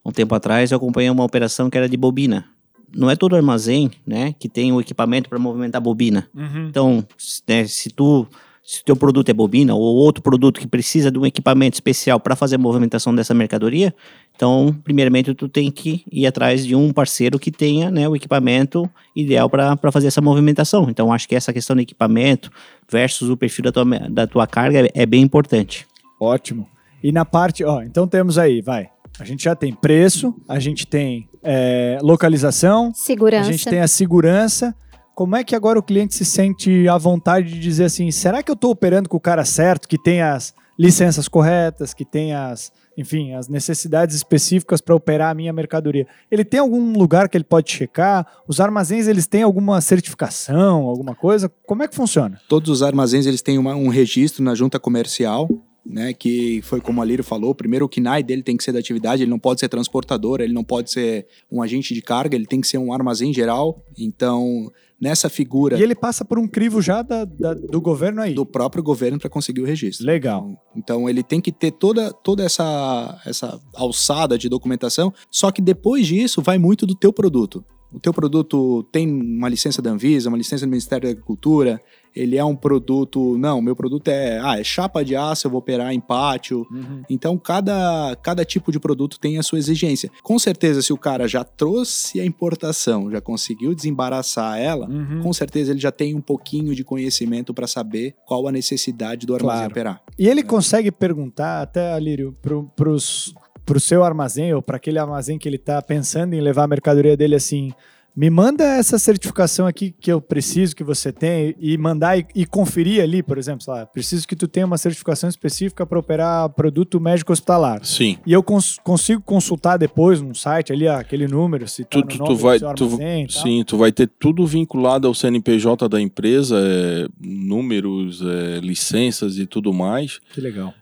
um tempo atrás eu acompanhei uma operação que era de bobina. Não é todo armazém, né, que tem o equipamento para movimentar a bobina. Então, se, né, se tu se teu produto é bobina ou outro produto que precisa de um equipamento especial para fazer a movimentação dessa mercadoria, então, primeiramente, tu tem que ir atrás de um parceiro que tenha né, o equipamento ideal para fazer essa movimentação. Então, acho que essa questão do equipamento versus o perfil da tua, da tua carga é, é bem importante. Ótimo. E na parte, ó, então temos aí, vai. A gente já tem preço, a gente tem é, localização, Segurança. a gente tem a segurança. Como é que agora o cliente se sente à vontade de dizer assim, será que eu estou operando com o cara certo, que tem as licenças corretas, que tem as, enfim, as necessidades específicas para operar a minha mercadoria? Ele tem algum lugar que ele pode checar? Os armazéns, eles têm alguma certificação, alguma coisa? Como é que funciona? Todos os armazéns eles têm uma- um registro na junta comercial, né? Que foi como a Lírio falou. Primeiro, o KNAI dele tem que ser da atividade, ele não pode ser transportador, ele não pode ser um agente de carga, ele tem que ser um armazém geral. Então, nessa figura E ele passa por um crivo já da- da- do governo aí. do próprio governo para conseguir o registro. Legal. Então ele tem que ter toda, toda essa, essa alçada de documentação, só que depois disso vai muito do teu produto. O teu produto tem uma licença da Anvisa, uma licença do Ministério da Agricultura, ele é um produto. Não, meu produto é. Ah, é chapa de aço, eu vou operar em pátio. Então, cada, cada tipo de produto tem a sua exigência. Com certeza, se o cara já trouxe a importação, já conseguiu desembaraçar ela, Uhum. com certeza ele já tem um pouquinho de conhecimento para saber qual a necessidade do armazém Claro. operar. E ele consegue perguntar até, Alírio, pros, pro seu armazém ou para aquele armazém que ele está pensando em levar a mercadoria dele assim, me manda essa certificação aqui que eu preciso que você tem e mandar e, e conferir ali, por exemplo, lá, preciso que tu tenha uma certificação específica para operar produto médico hospitalar. Sim. E eu cons- consigo consultar depois num site ali, aquele número, se tá Tu, no tu, nome tu vai, tu, armazém tal. sim, tu vai ter tudo vinculado ao CNPJ da empresa, é, números, é, licenças e tudo mais, Que legal.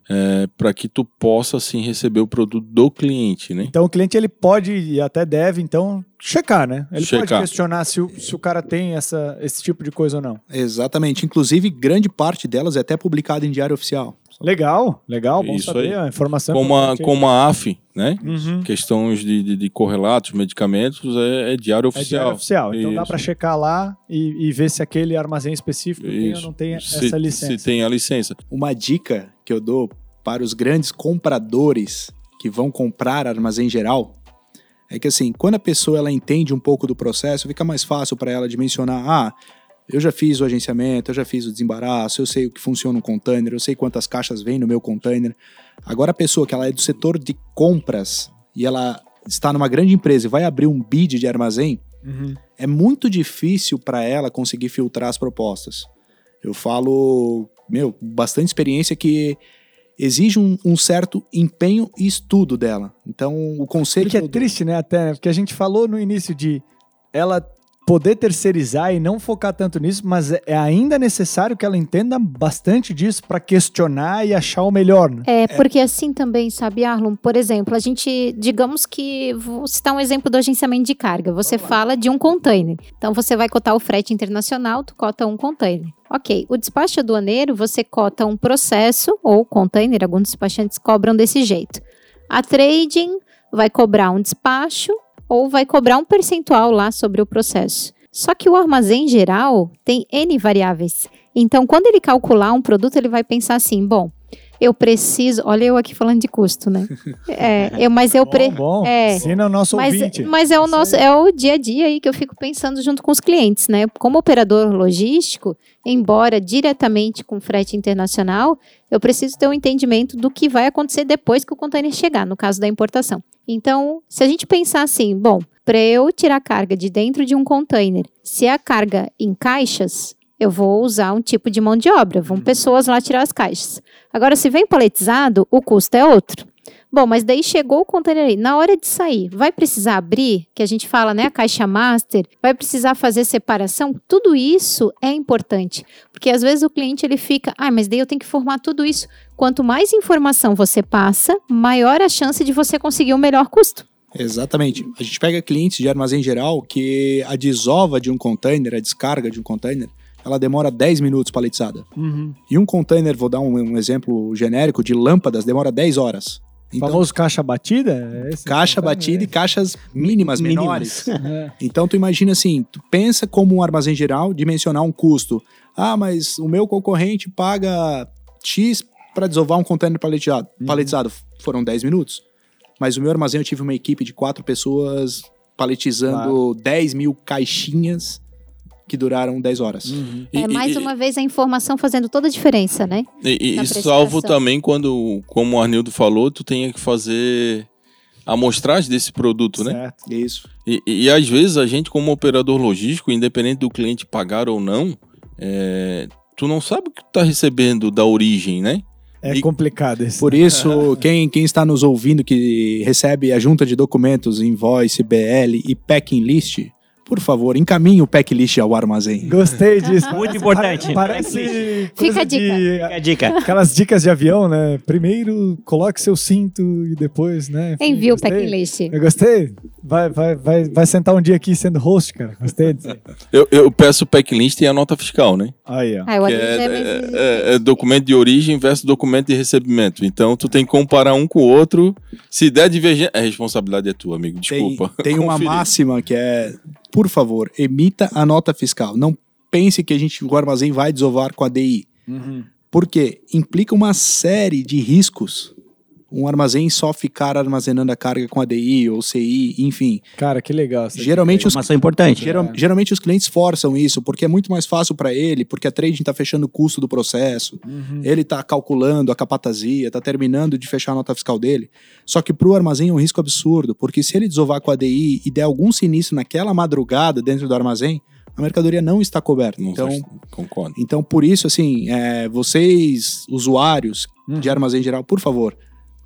para que tu possa assim receber o produto do cliente, né? Então o cliente ele pode e até deve então checar, né? Ele pode Checar. questionar se o, se o cara tem essa, esse tipo de coisa ou não. Exatamente. Inclusive, grande parte delas é até publicada em diário oficial. Legal, legal, bom Isso saber aí. a informação. Como a, como a AF, né? Uhum. Questões de, de, de correlatos, medicamentos, é, é diário É oficial. diário oficial. Então dá Isso. para checar lá e, e ver se aquele armazém específico tem ou Isso. não tem se, essa licença. Se tem a licença. Uma dica que eu dou para os grandes compradores que vão comprar armazém geral é que assim, quando a pessoa ela entende um pouco do processo, fica mais fácil para ela dimensionar, ah, eu já fiz o agenciamento, eu já fiz o desembaraço, eu sei o que funciona um container, eu sei quantas caixas vem no meu container. Agora a pessoa que ela é do setor de compras e ela está numa grande empresa e vai abrir um bid de armazém, Uhum. é muito difícil para ela conseguir filtrar as propostas. Eu falo, meu, bastante experiência que exige um, um certo empenho e estudo dela. Então, o conselho é que dou- triste, né, até, porque a gente falou no início de ela poder terceirizar e não focar tanto nisso, mas é ainda necessário que ela entenda bastante disso para questionar e achar o melhor, né? É, porque assim também, sabe, Arlon? Por exemplo, a gente, digamos que, vou citar um exemplo do agenciamento de carga. Você fala de um container. Então, você vai cotar o frete internacional, tu cota um container. Ok, o despacho aduaneiro, você cota um processo ou container, alguns despachantes cobram desse jeito. A trading vai cobrar um despacho ou vai cobrar um percentual lá sobre o processo. Só que o armazém geral tem N variáveis. Então, quando ele calcular um produto, ele vai pensar assim: bom, eu preciso. Olha, eu aqui falando de custo, né? [laughs] É, eu, mas eu pre, Bom, bom. é, Ensina o nosso mas, ouvinte. mas é o nosso, é o dia a dia aí que eu fico pensando junto com os clientes, né? Como operador logístico, embora diretamente com frete internacional, eu preciso ter um entendimento do que vai acontecer depois que o container chegar, no caso da importação. Então, se a gente pensar assim, bom, para eu tirar carga de dentro de um container, se a carga em caixas, eu vou usar um tipo de mão de obra, vão pessoas lá tirar as caixas. Agora, se vem paletizado, o custo é outro. Bom, mas daí chegou o container ali. Na hora de sair, vai precisar abrir, que a gente fala, né, a caixa master, vai precisar fazer separação? Tudo isso é importante, porque às vezes o cliente ele fica, ah, mas daí eu tenho que formar tudo isso. Quanto mais informação você passa, maior a chance de você conseguir o melhor custo. Exatamente. A gente pega clientes de armazém geral que a desova de um container, a descarga de um container, ela demora 10 minutos paletizada. Uhum. E um container, vou dar um, um exemplo genérico, de lâmpadas, demora 10 horas. Então, Famoso caixa batida? é esse? caixa batida e caixas mínimas, Mínimas. menores. [laughs] É. Então tu imagina assim, tu pensa como um armazém geral dimensionar um custo. Ah, mas o meu concorrente paga X para desovar um container paletizado. paletizado. Foram 10 minutos. Mas o meu armazém eu tive uma equipe de quatro pessoas paletizando 10 mil caixinhas que duraram 10 horas. E- é mais e- uma vez a informação fazendo toda a diferença, né? E, e- e salvo também quando, como o Arnildo falou, tu tenha que fazer a amostragem desse produto, né? Certo. Isso. E, e- e às vezes a gente, como operador logístico, independente do cliente pagar ou não, é, tu não sabe o que tu tá recebendo da origem, né? É E- complicado isso. Por isso, [laughs] quem, quem está nos ouvindo que recebe a junta de documentos, invoice, BL e packing list, por favor, encaminhe o pack list ao armazém. Gostei disso. Muito importante. Parece Fica a dica. de- Fica a dica. Aquelas dicas de avião, né? Primeiro, coloque seu cinto e depois, né? Envia o gostei. packing list. Eu gostei. Vai, vai, vai, vai sentar um dia aqui sendo host, cara. Gostei disso. Eu, eu peço o packlist e a nota fiscal, né? Aí, ó. Ah, é, é é- é- é documento de origem versus documento de recebimento. Então tu tem que comparar um com o outro. Se der divergência, a responsabilidade é tua, amigo. Tem, Desculpa. tem uma [laughs] Conferir. máxima que é, por favor, emita a nota fiscal. Não pense que a gente, o armazém vai desovar com a DI. Porque implica uma série de riscos. Um armazém só ficar armazenando a carga com ADI ou CI, enfim. Cara, que legal. essa Geralmente os, Informação importante. geral- geralmente os clientes forçam isso, porque é muito mais fácil para ele, porque a trading está fechando o custo do processo, ele está calculando a capatazia, está terminando de fechar a nota fiscal dele. Só que para o armazém é um risco absurdo, porque se ele desovar com a ADI e der algum sinistro naquela madrugada dentro do armazém, a mercadoria não está coberta. Não então, concordo. então, por isso, assim, é, vocês, usuários de armazém geral, por favor,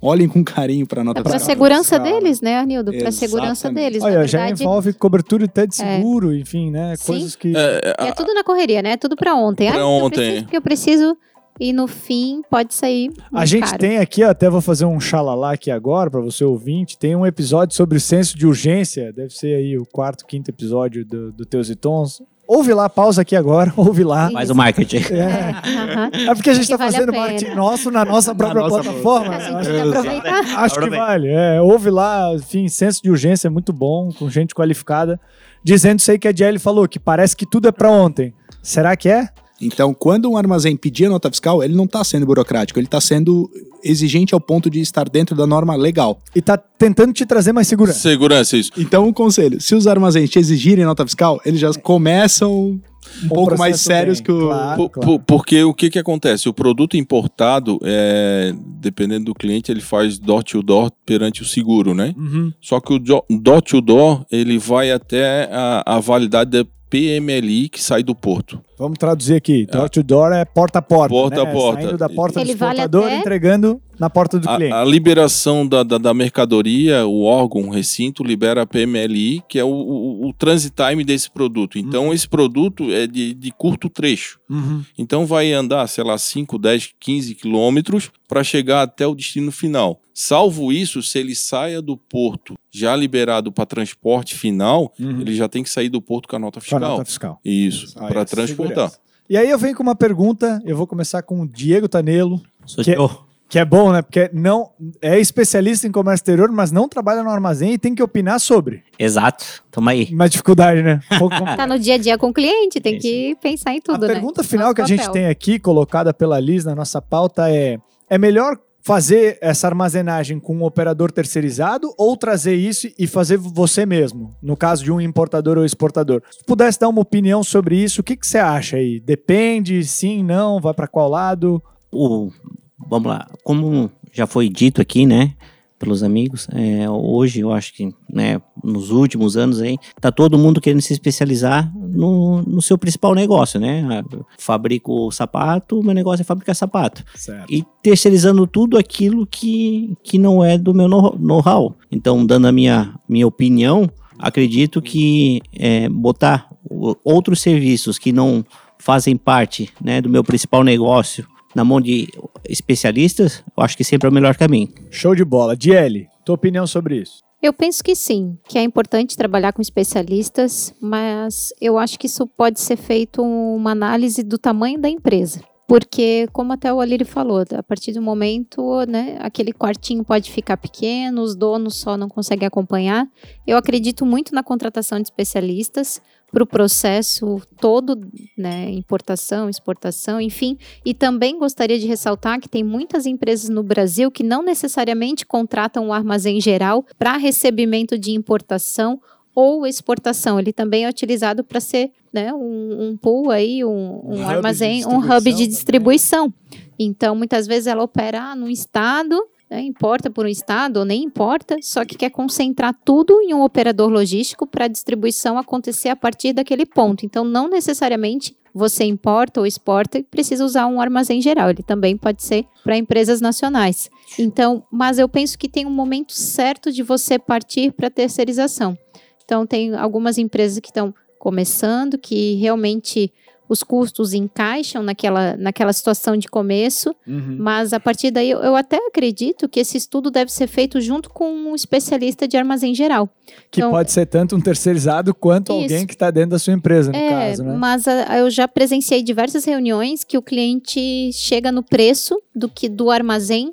olhem com carinho para a nota É para a segurança Cara. deles, né, Arnildo? Para a segurança deles. Olha, Na já verdade, envolve cobertura até de seguro, enfim, né? Sim. Coisas que. É, é tudo na correria, né? É tudo pra ontem. Pra ah, ontem. Eu preciso porque eu preciso. E no fim pode sair. A gente caro. tem aqui, ó, até vou fazer um xalalá aqui agora para você ouvinte, tem um episódio sobre senso de urgência, deve ser aí o quarto, quinto episódio do, do Teus e Tons. Ouve lá, pausa aqui agora, [laughs] ouve lá. Faz o marketing. É, é porque a gente está vale fazendo marketing nosso na nossa própria nossa plataforma. A né? gente Acho- que. Acho que vale. É, ouve lá, enfim, senso de urgência é muito bom, com gente qualificada, dizendo isso aí que a Jelly falou, que parece que tudo é para ontem. Será que é? Então, quando um armazém pedir a nota fiscal, ele não está sendo burocrático, ele está sendo exigente ao ponto de estar dentro da norma legal. E tá tentando te trazer mais segurança. Segurança, isso. Então, um conselho: se os armazéns te exigirem nota fiscal, eles já começam um pouco mais sérios bem, que o. claro. Por- por- porque o que que acontece? O produto importado, é, dependendo do cliente, ele faz door to door perante o seguro, né? Uhum. Só que o do- door to door, ele vai até a, a validade da PMLI que sai do porto. Vamos traduzir aqui. Door to door é porta a porta. Porta né? a porta. Saindo da porta Ele do vale exportador, até- entregando na porta do cliente. A, a liberação da, da, da mercadoria, o órgão, o recinto, libera a PMLI, que é o, o, o transit time desse produto. Então, esse produto é de, de curto trecho. Uhum. Então, vai andar, sei lá, 5, 10, 15 quilômetros para chegar até o destino final. Salvo isso, se ele saia do porto já liberado para transporte final, Uhum. ele já tem que sair do porto com a nota Com a fiscal. nota fiscal. Isso, Aí, para a transportar. segurança. E aí eu venho com uma pergunta, eu vou começar com o Diego Tanelo, Sou Que- eu. Que é bom, né? Porque não é especialista em comércio exterior, mas não trabalha no armazém e tem que opinar sobre. Exato. Tamo aí. Uma dificuldade, né? Um pouco [laughs] Tá no dia a dia com o cliente, tem Isso. que pensar em tudo, a né? pergunta final Nosso que a gente tem aqui, colocada pela Liz na nossa pauta, é: é melhor fazer essa armazenagem com um operador terceirizado ou trazer isso e fazer você mesmo, no caso de um importador ou exportador? Se pudesse dar uma opinião sobre isso, o que, que você acha aí? Depende, sim, não, vai para qual lado? o, vamos lá, como já foi dito aqui, né, pelos amigos, é, hoje eu acho que, né, nos últimos anos aí, tá todo mundo querendo se especializar no, no seu principal negócio, né? Eu Fabrico sapato, meu negócio é fabricar sapato. Certo. E terceirizando tudo aquilo que, que não é do meu know- know-how. Então, dando a minha, minha opinião, acredito que é, botar outros serviços que não fazem parte né, do meu principal negócio na mão de especialistas, eu acho que sempre é o melhor caminho. Show de bola. Diele, tua opinião sobre isso? Eu penso que sim, que é importante trabalhar com especialistas, mas eu acho que isso pode ser feito uma análise do tamanho da empresa. Porque, como até o Alírio falou, a partir do momento, né, aquele quartinho pode ficar pequeno, os donos só não conseguem acompanhar. Eu acredito muito na contratação de especialistas para o processo todo, né, importação, exportação, enfim. E também gostaria de ressaltar que tem muitas empresas no Brasil que não necessariamente contratam um armazém geral para recebimento de importação ou exportação. Ele também é utilizado para ser né, um, um pool aí, um, um hub de armazém, um hub de distribuição distribuição. Então, muitas vezes ela opera num estado, né, importa por um estado ou nem importa, só que quer concentrar tudo em um operador logístico para a distribuição acontecer a partir daquele ponto. Então, não necessariamente você importa ou exporta e precisa usar um armazém geral. Ele também pode ser para empresas nacionais. Então, mas eu penso que tem um momento certo de você partir para terceirização. Então, tem algumas empresas que estão começando, que realmente os custos encaixam naquela, naquela situação de começo, mas a partir daí eu, eu até acredito que esse estudo deve ser feito junto com um especialista de armazém geral. Que Então- pode ser tanto um terceirizado quanto Isso. alguém que está dentro da sua empresa, no É, caso, né? mas a- eu já presenciei diversas reuniões que o cliente chega no preço do que do armazém.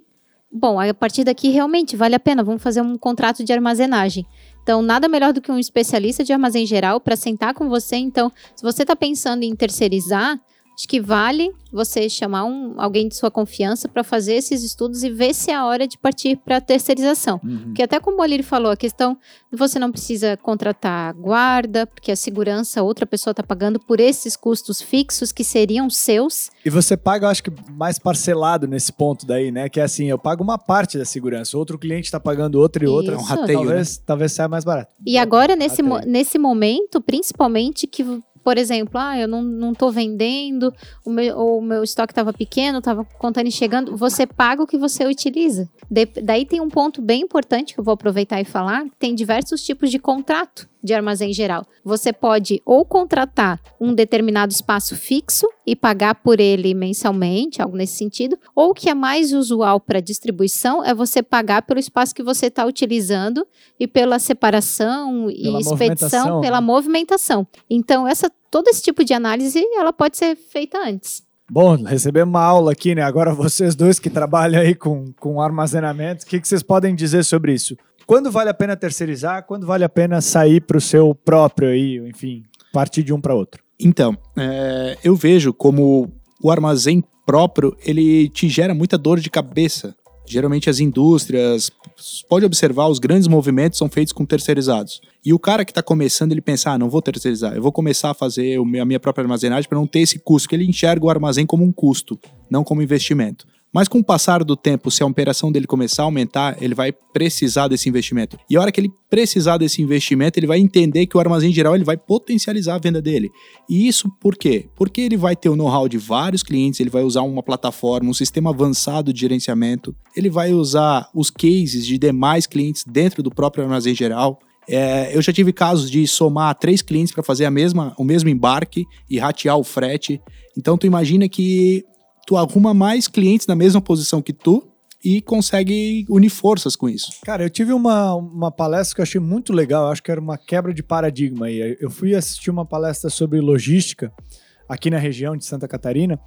Bom, a partir daqui realmente vale a pena, vamos fazer um contrato de armazenagem. Então, nada melhor do que um especialista de armazém geral para sentar com você. Então, se você está pensando em terceirizar, acho que vale você chamar um, alguém de sua confiança para fazer esses estudos e ver se é a hora de partir para a terceirização. Uhum. Porque até como o Alírio falou, a questão de você não precisa contratar guarda, porque a segurança outra pessoa está pagando por esses custos fixos que seriam seus. E você paga, eu acho que mais parcelado nesse ponto daí, né? Que é assim, eu pago uma parte da segurança, outro cliente está pagando outra e outra. Isso. É um rateio, talvez, talvez saia mais barato. E agora, nesse, mo- nesse momento, principalmente que, por exemplo, ah, eu não, não tô vendendo, o meu, ou o meu estoque estava pequeno, estava contando e chegando, você paga o que você utiliza. De- daí tem um ponto bem importante que eu vou aproveitar e falar, tem diversos tipos de contrato de armazém geral. Você pode ou contratar um determinado espaço fixo e pagar por ele mensalmente, algo nesse sentido, ou o que é mais usual para distribuição é você pagar pelo espaço que você está utilizando e pela separação e Pela expedição, movimentação, pela né? movimentação. Então, essa, todo esse tipo de análise, ela pode ser feita antes. Bom, recebemos uma aula aqui, né? Agora vocês dois que trabalham aí com, com armazenamento, o que, que vocês podem dizer sobre isso? Quando vale a pena terceirizar? Quando vale a pena sair para o seu próprio aí, enfim, partir de um para outro? Então, é, eu vejo como o armazém próprio, ele te gera muita dor de cabeça. Geralmente as indústrias, pode observar, os grandes movimentos são feitos com terceirizados. E o cara que está começando, ele pensa, ah, não vou terceirizar, eu vou começar a fazer a minha própria armazenagem para não ter esse custo, que ele enxerga o armazém como um custo, não como investimento. Mas com o passar do tempo, se a operação dele começar a aumentar, ele vai precisar desse investimento. E a hora que ele precisar desse investimento, ele vai entender que o armazém geral ele vai potencializar a venda dele. E isso por quê? Porque ele vai ter o know-how de vários clientes, ele vai usar uma plataforma, um sistema avançado de gerenciamento, ele vai usar os cases de demais clientes dentro do próprio armazém geral. É, eu já tive casos de somar três clientes para fazer a mesma, o mesmo embarque e ratear o frete. Então tu imagina que tu arruma mais clientes na mesma posição que tu e consegue unir forças com isso. Cara, eu tive uma, uma palestra que eu achei muito legal, acho que era uma quebra de paradigma aí. Eu fui assistir uma palestra sobre logística aqui na região de Santa Catarina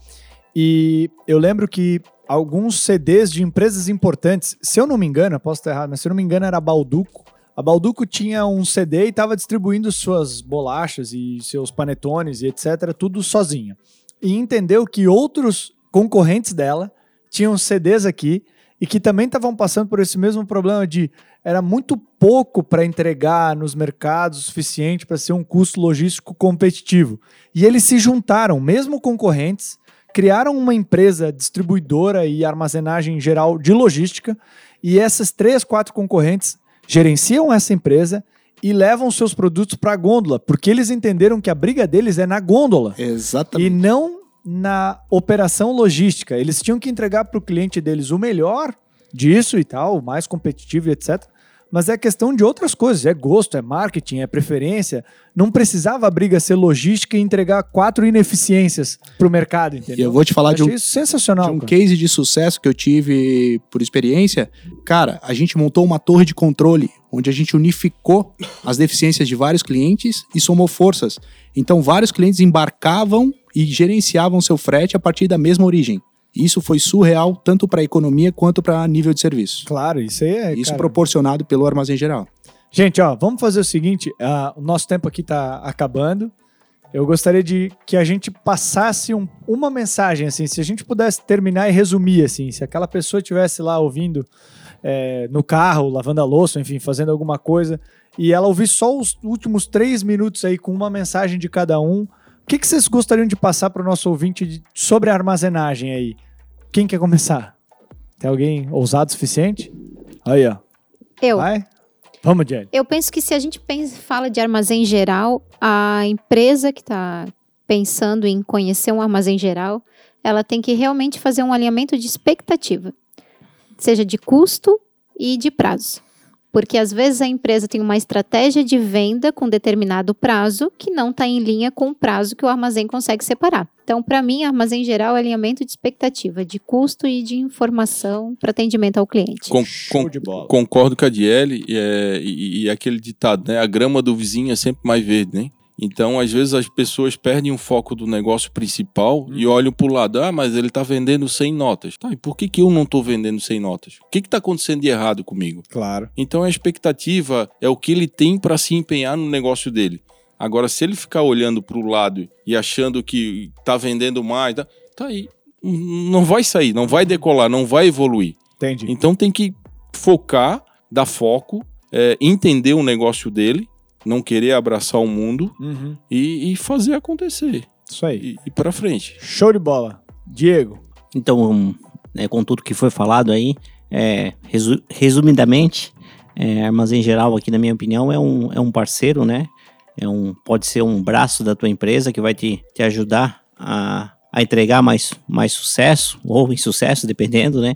e eu lembro que alguns CDs de empresas importantes, se eu não me engano, posso estar errado, mas se eu não me engano era a Balduco. A Balduco tinha um CD e estava distribuindo suas bolachas e seus panetones e etc, tudo sozinha. E entendeu que outros concorrentes dela tinham CDs aqui e que também estavam passando por esse mesmo problema de era muito pouco para entregar nos mercados o suficiente para ser um custo logístico competitivo. E eles se juntaram, mesmo concorrentes, criaram uma empresa distribuidora e armazenagem geral de logística, e essas três, quatro concorrentes gerenciam essa empresa e levam seus produtos para a gôndola, porque eles entenderam que a briga deles é na gôndola. Exatamente. E não na operação logística. Eles tinham que entregar para o cliente deles o melhor disso e tal, o mais competitivo e etc. Mas é questão de outras coisas, é gosto, é marketing, é preferência. Não precisava a briga ser logística e entregar quatro ineficiências para o mercado, entendeu? E eu vou te falar de um, sensacional. de um cara. case de sucesso que eu tive por experiência. Cara, a gente montou uma torre de controle onde a gente unificou as deficiências de vários clientes e somou forças. Então, vários clientes embarcavam e gerenciavam seu frete a partir da mesma origem. Isso foi surreal tanto para a economia quanto para nível de serviço. Claro, isso aí é. Isso cara, proporcionado pelo armazém geral. Gente, ó, vamos fazer o seguinte: ah, o nosso tempo aqui tá acabando. Eu gostaria de que a gente passasse um- uma mensagem, assim, se a gente pudesse terminar e resumir, assim, se aquela pessoa estivesse lá ouvindo é, no carro, lavando a louça, enfim, fazendo alguma coisa, e ela ouvir só os últimos três minutos aí com uma mensagem de cada um, o que, que vocês gostariam de passar para o nosso ouvinte de- sobre a armazenagem aí? Quem quer começar? Tem alguém ousado o suficiente? Aí, ó. Eu. Vai? Vamos, Jenny. Eu penso que se a gente pensa, fala de armazém geral, a empresa que está pensando em conhecer um armazém geral, ela tem que realmente fazer um alinhamento de expectativa, seja de custo e de prazo. Porque às vezes a empresa tem uma estratégia de venda com determinado prazo que não está em linha com o prazo que o armazém consegue separar. Então, para mim, armazém geral é alinhamento de expectativa, de custo e de informação para atendimento ao cliente. De bola. Concordo com a Diele e, é, e- e aquele ditado, né? A grama do vizinho é sempre mais verde, né? Então, às vezes, as pessoas perdem o foco do negócio principal e olham pro lado. Ah, mas ele tá vendendo 100 notas. Tá, e por que, que eu não tô vendendo 100 notas? O que que tá acontecendo de errado comigo? Claro. Então, a expectativa é o que ele tem para se empenhar no negócio dele. Agora, se ele ficar olhando pro lado e achando que tá vendendo mais, tá, tá aí. Não vai sair, não vai decolar, não vai evoluir. Entendi. Então tem que focar, dar foco, é, entender o negócio dele, não querer abraçar o mundo Uhum. e, e fazer acontecer. Isso aí. E, e para frente. Show de bola. Diego. Então, né, com tudo que foi falado aí, é, resu- resumidamente, é, Armazém Geral aqui, na minha opinião, é um, é um parceiro, né? É um, pode ser um braço da tua empresa que vai te, te ajudar a, a entregar mais, mais sucesso, ou insucesso, dependendo, né?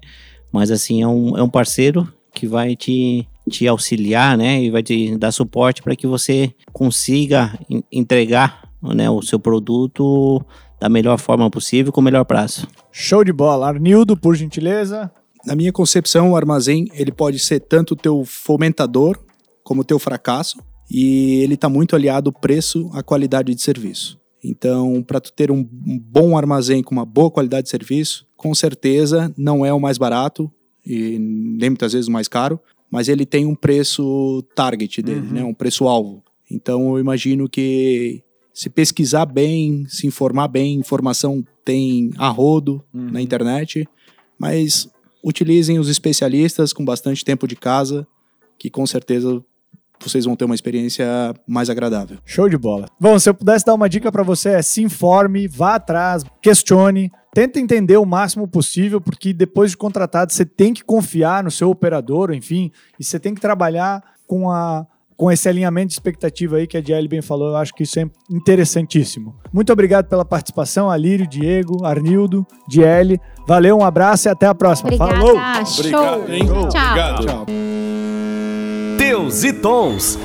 Mas assim, é um, é um parceiro que vai te, te auxiliar, né? E vai te dar suporte para que você consiga en- entregar né, o seu produto da melhor forma possível, com o melhor prazo. Show de bola. Arnildo, por gentileza. Na minha concepção, o armazém ele pode ser tanto o teu fomentador como o teu fracasso e ele está muito aliado ao preço à qualidade de serviço. Então, para tu ter um, um bom armazém com uma boa qualidade de serviço, com certeza não é o mais barato e nem muitas vezes o mais caro, mas ele tem um preço target dele, Uhum. né? um preço alvo. Então, eu imagino que se pesquisar bem, se informar bem, informação tem a rodo Uhum. na internet, mas utilizem os especialistas com bastante tempo de casa, que com certeza vocês vão ter uma experiência mais agradável. Show de bola. Bom, se eu pudesse dar uma dica pra você é se informe, vá atrás, questione, tenta entender o máximo possível, porque depois de contratado você tem que confiar no seu operador, enfim, e você tem que trabalhar com a com esse alinhamento de expectativa aí que a Diele bem falou, eu acho que isso é interessantíssimo. Muito obrigado pela participação, Alírio, Diego, Arnildo, Diele. Valeu, um abraço e até a próxima. Obrigada. Falou! Show. Obrigado, hein? Tchau. Obrigado. Tchau. Deus e Tons.